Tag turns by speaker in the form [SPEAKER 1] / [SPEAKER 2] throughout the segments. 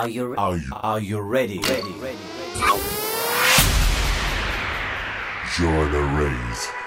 [SPEAKER 1] Are you are you are you ready? Ready, ready, ready.
[SPEAKER 2] Join the race.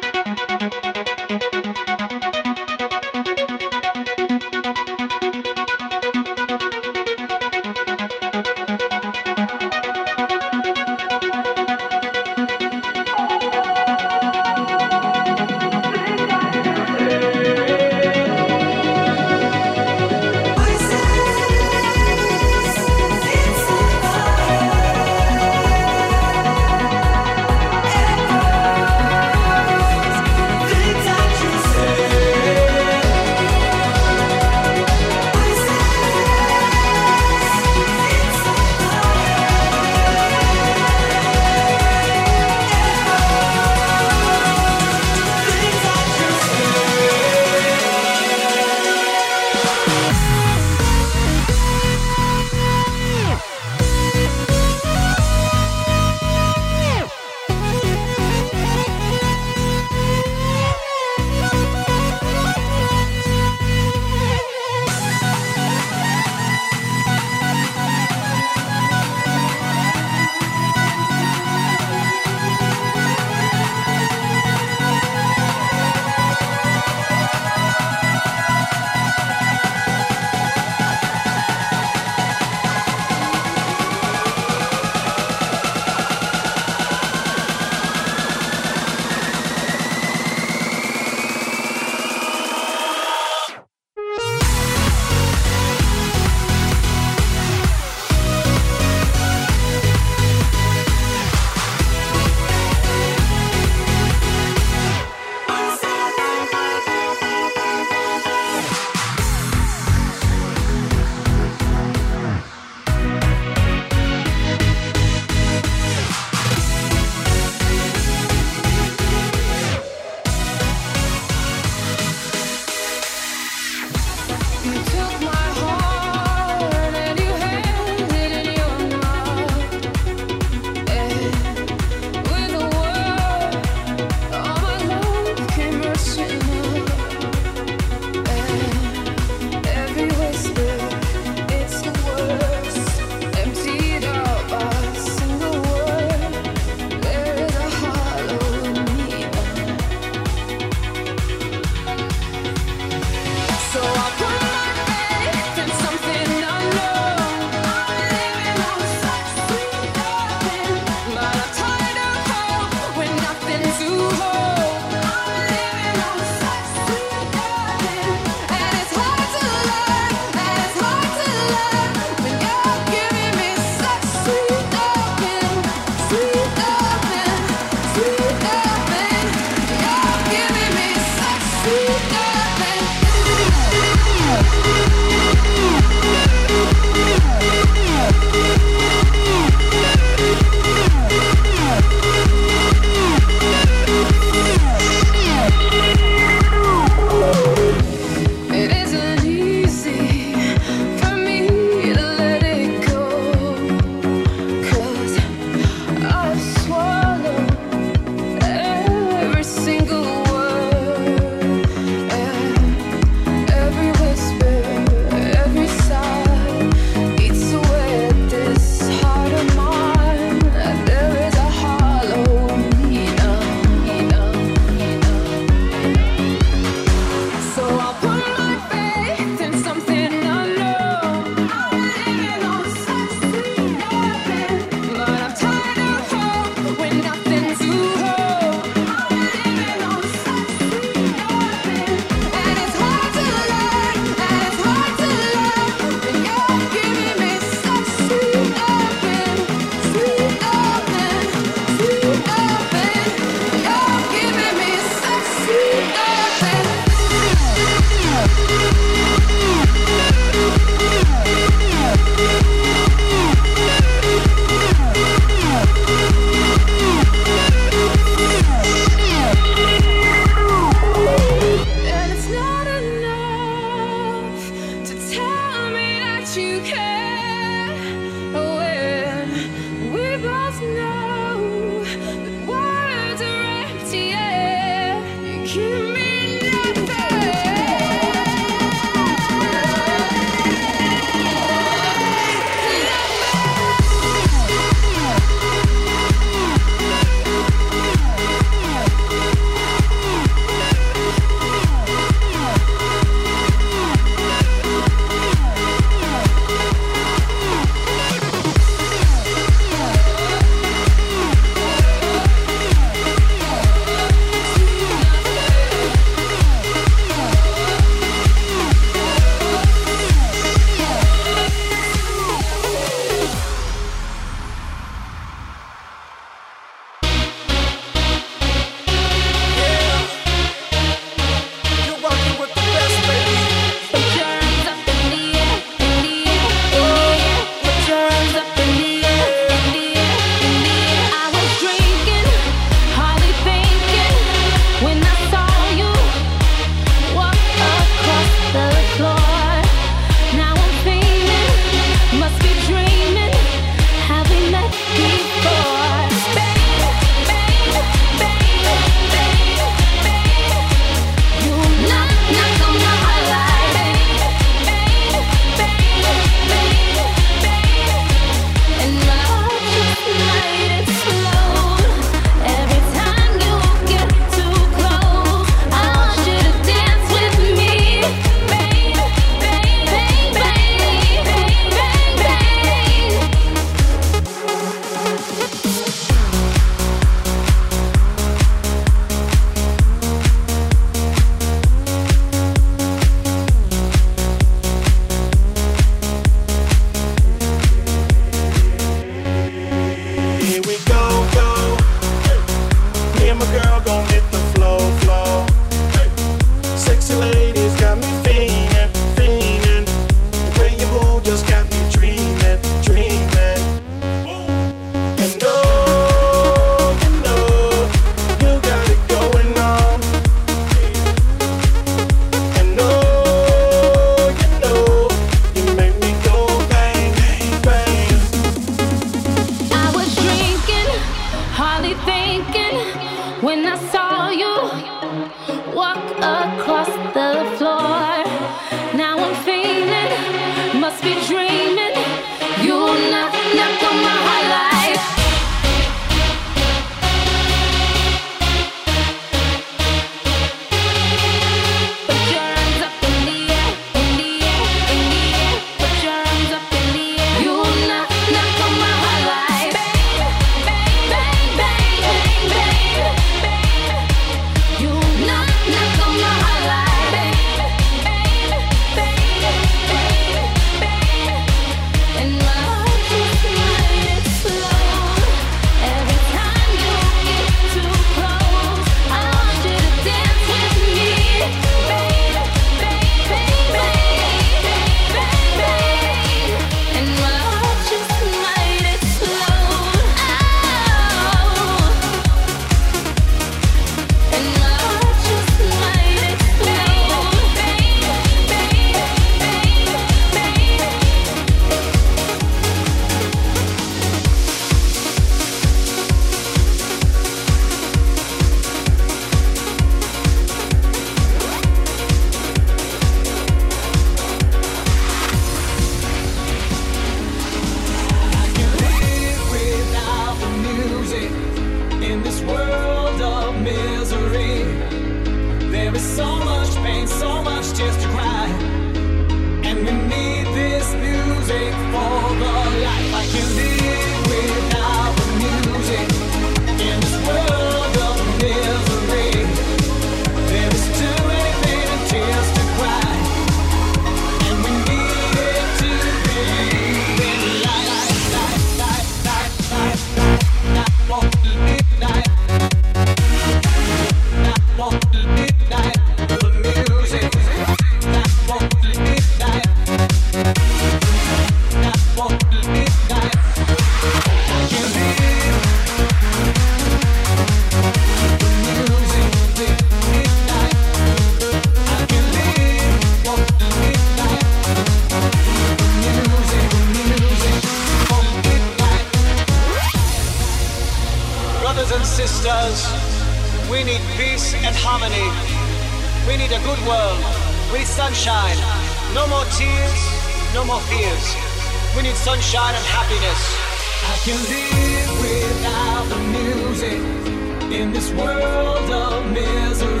[SPEAKER 3] Shout, this world of hear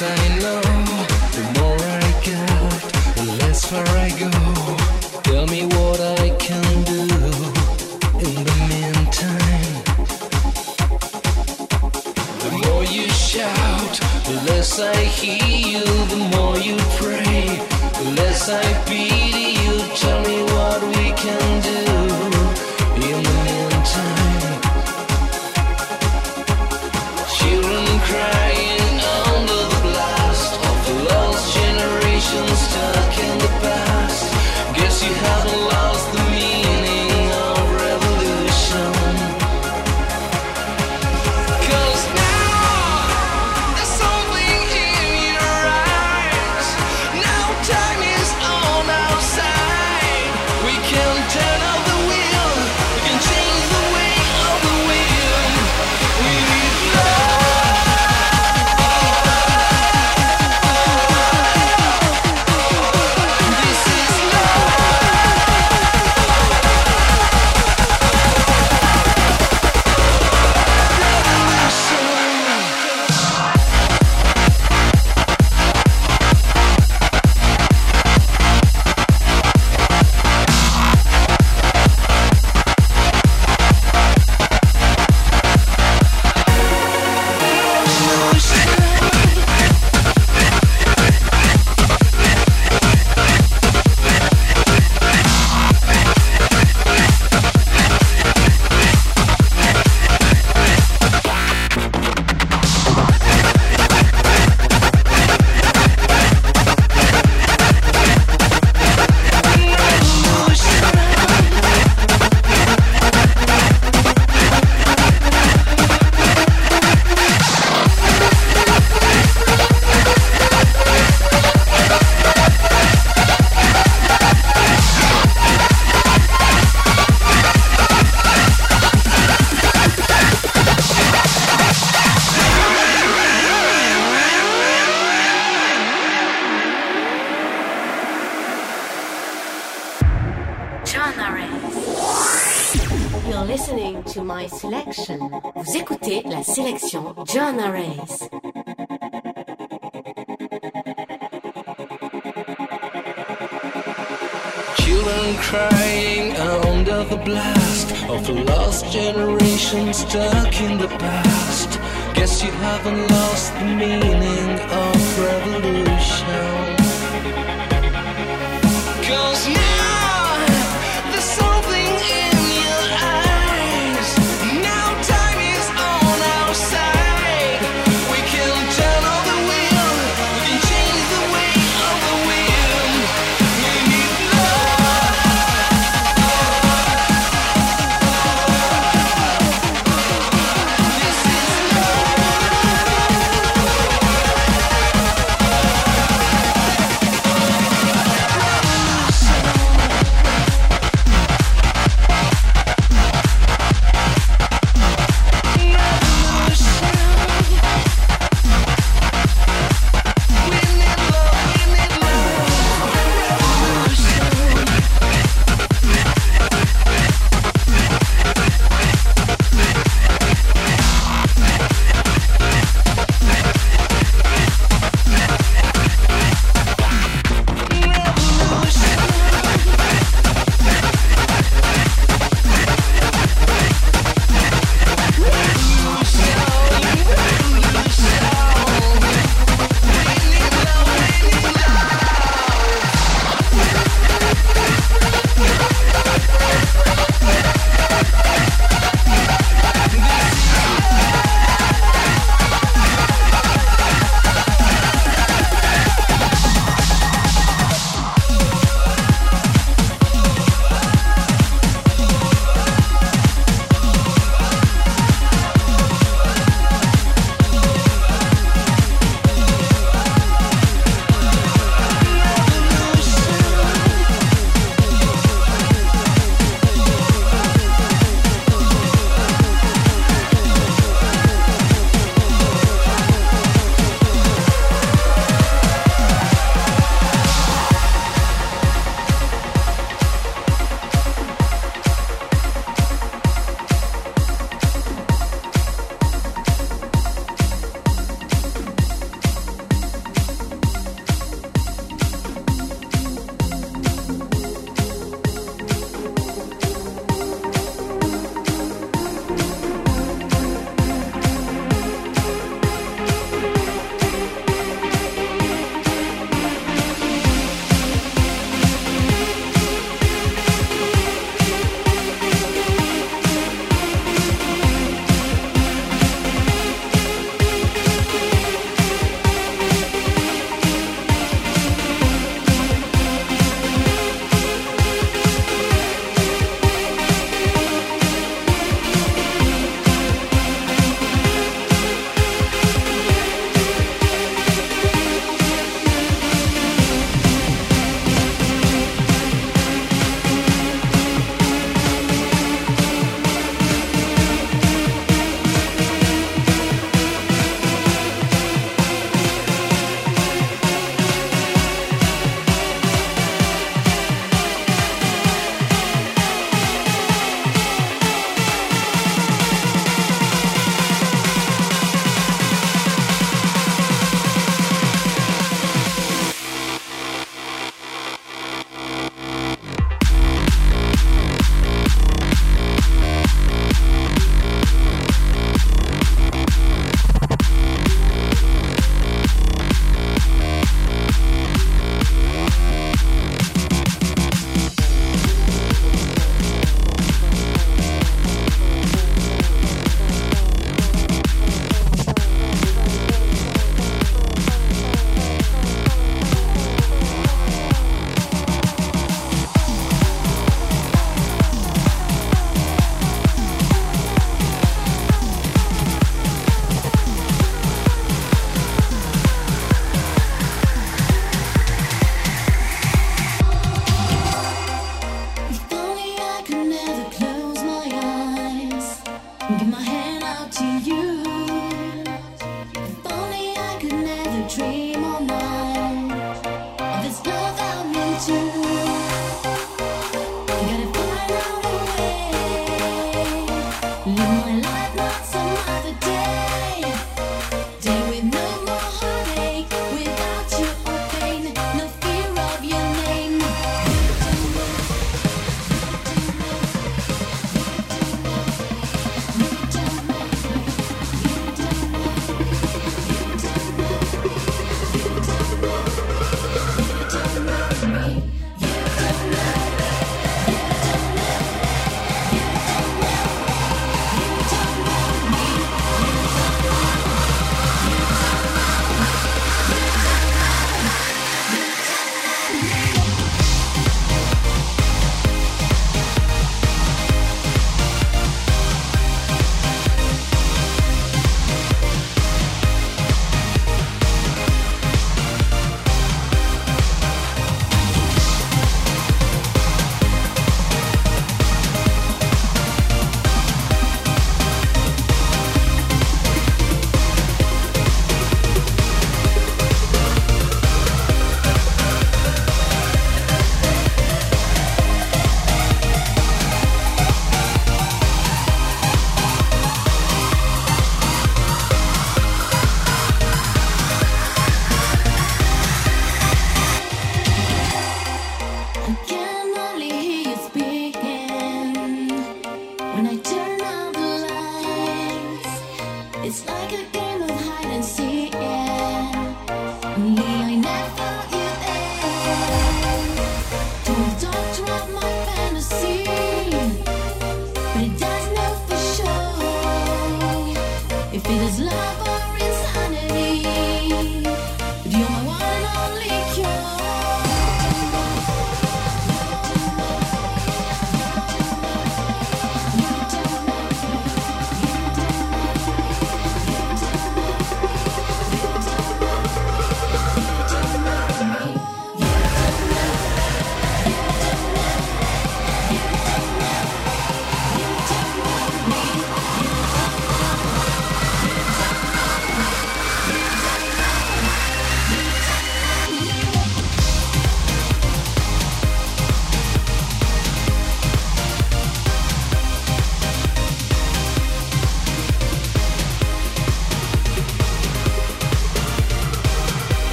[SPEAKER 3] you, the
[SPEAKER 4] blast of a lost generation stuck in the past. Guess you haven't lost the meaning of revolution.
[SPEAKER 5] I'd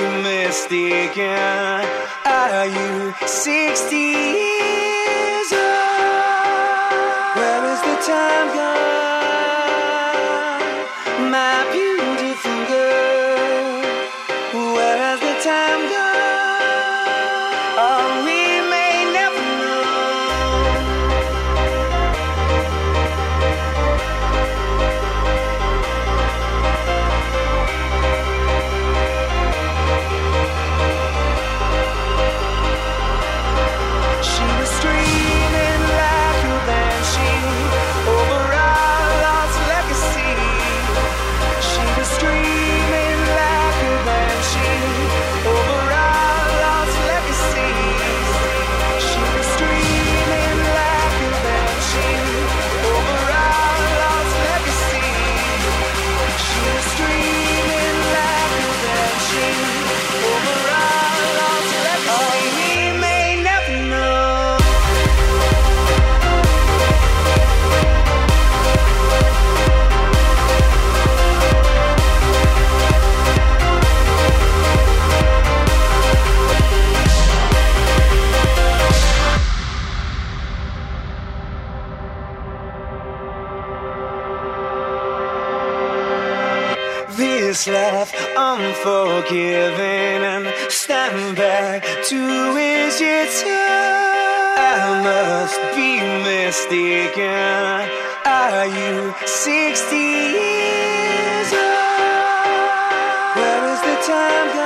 [SPEAKER 5] mistaken? Are you 60 years old? Where is the time gone? left unforgiven and stand back to is your time. I must be mistaken. Are you 60 years old? Where is the time?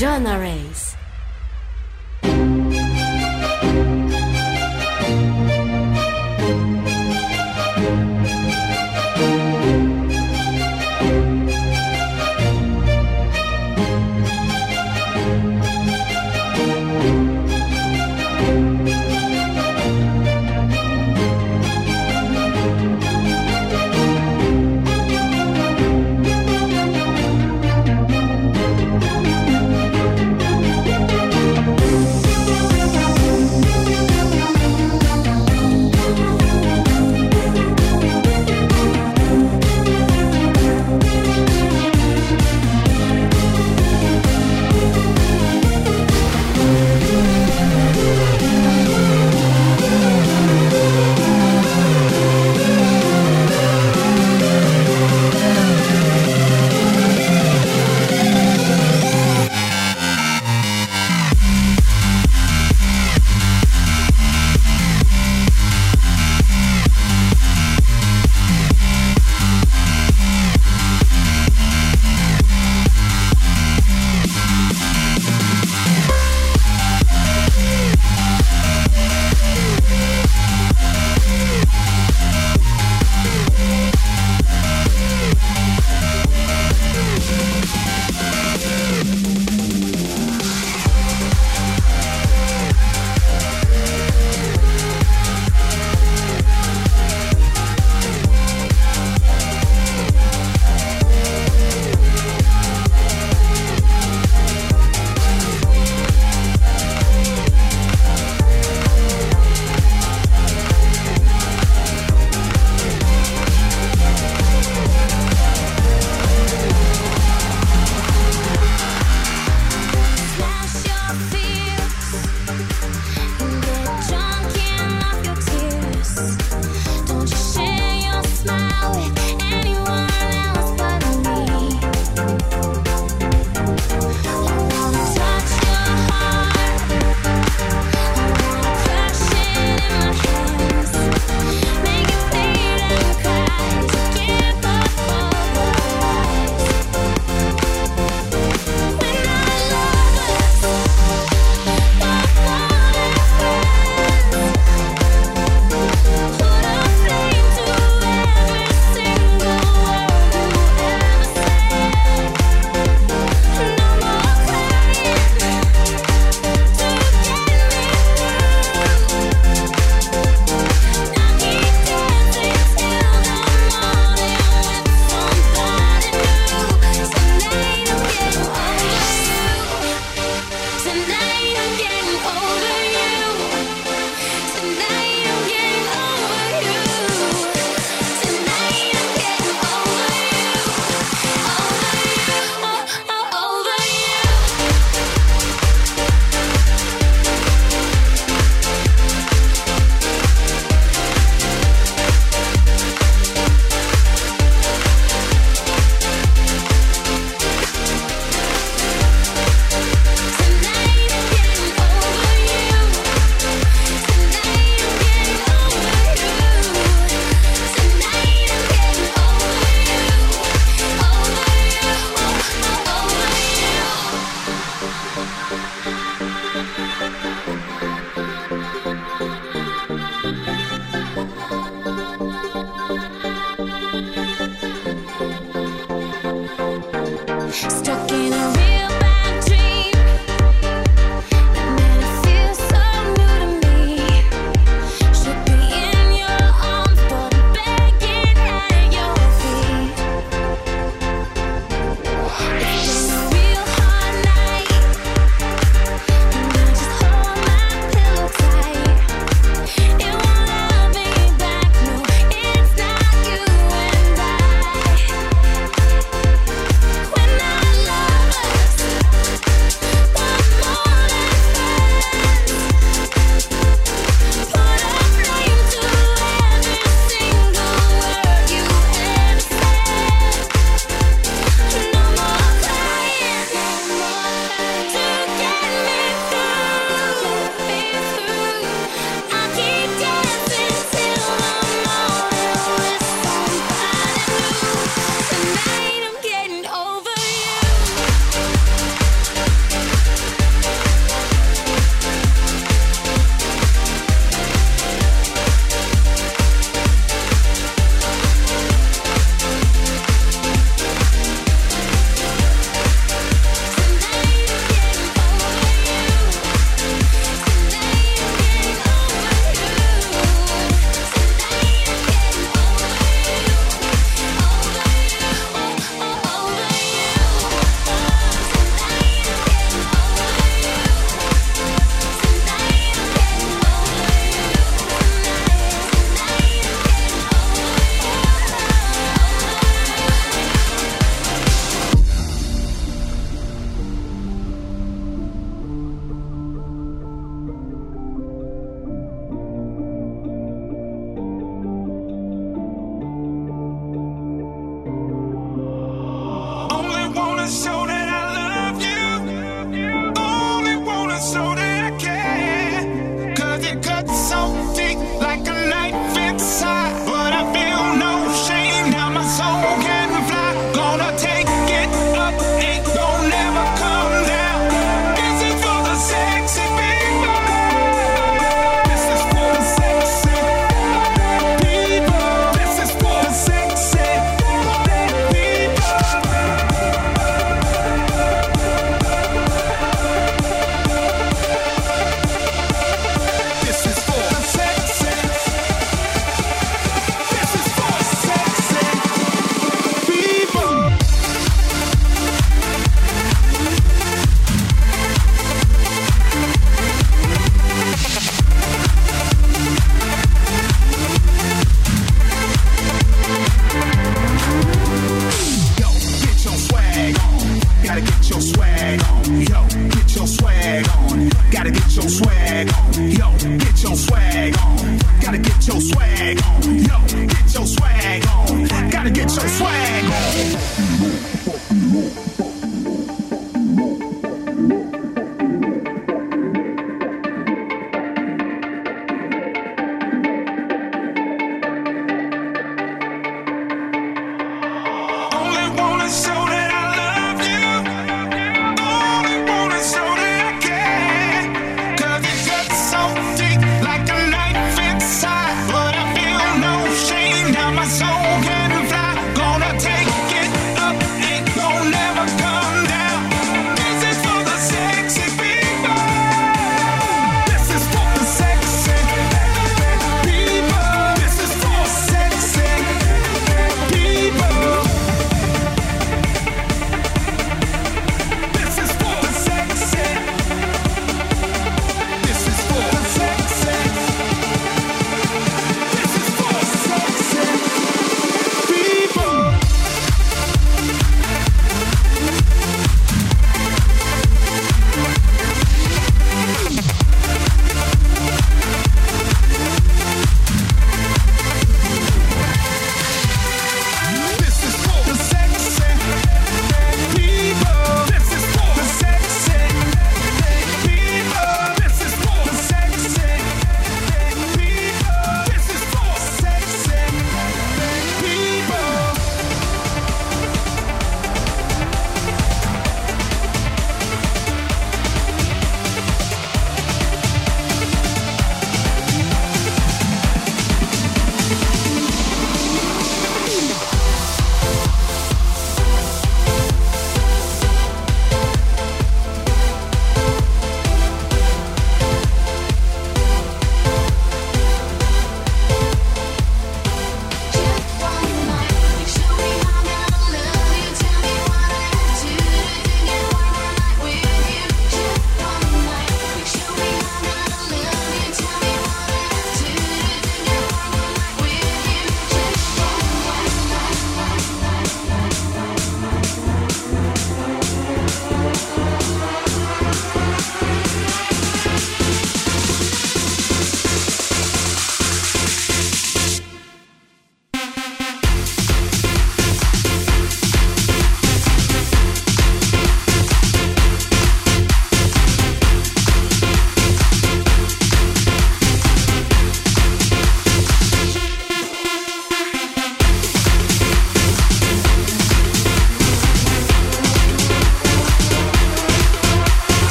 [SPEAKER 4] Joanna Rays.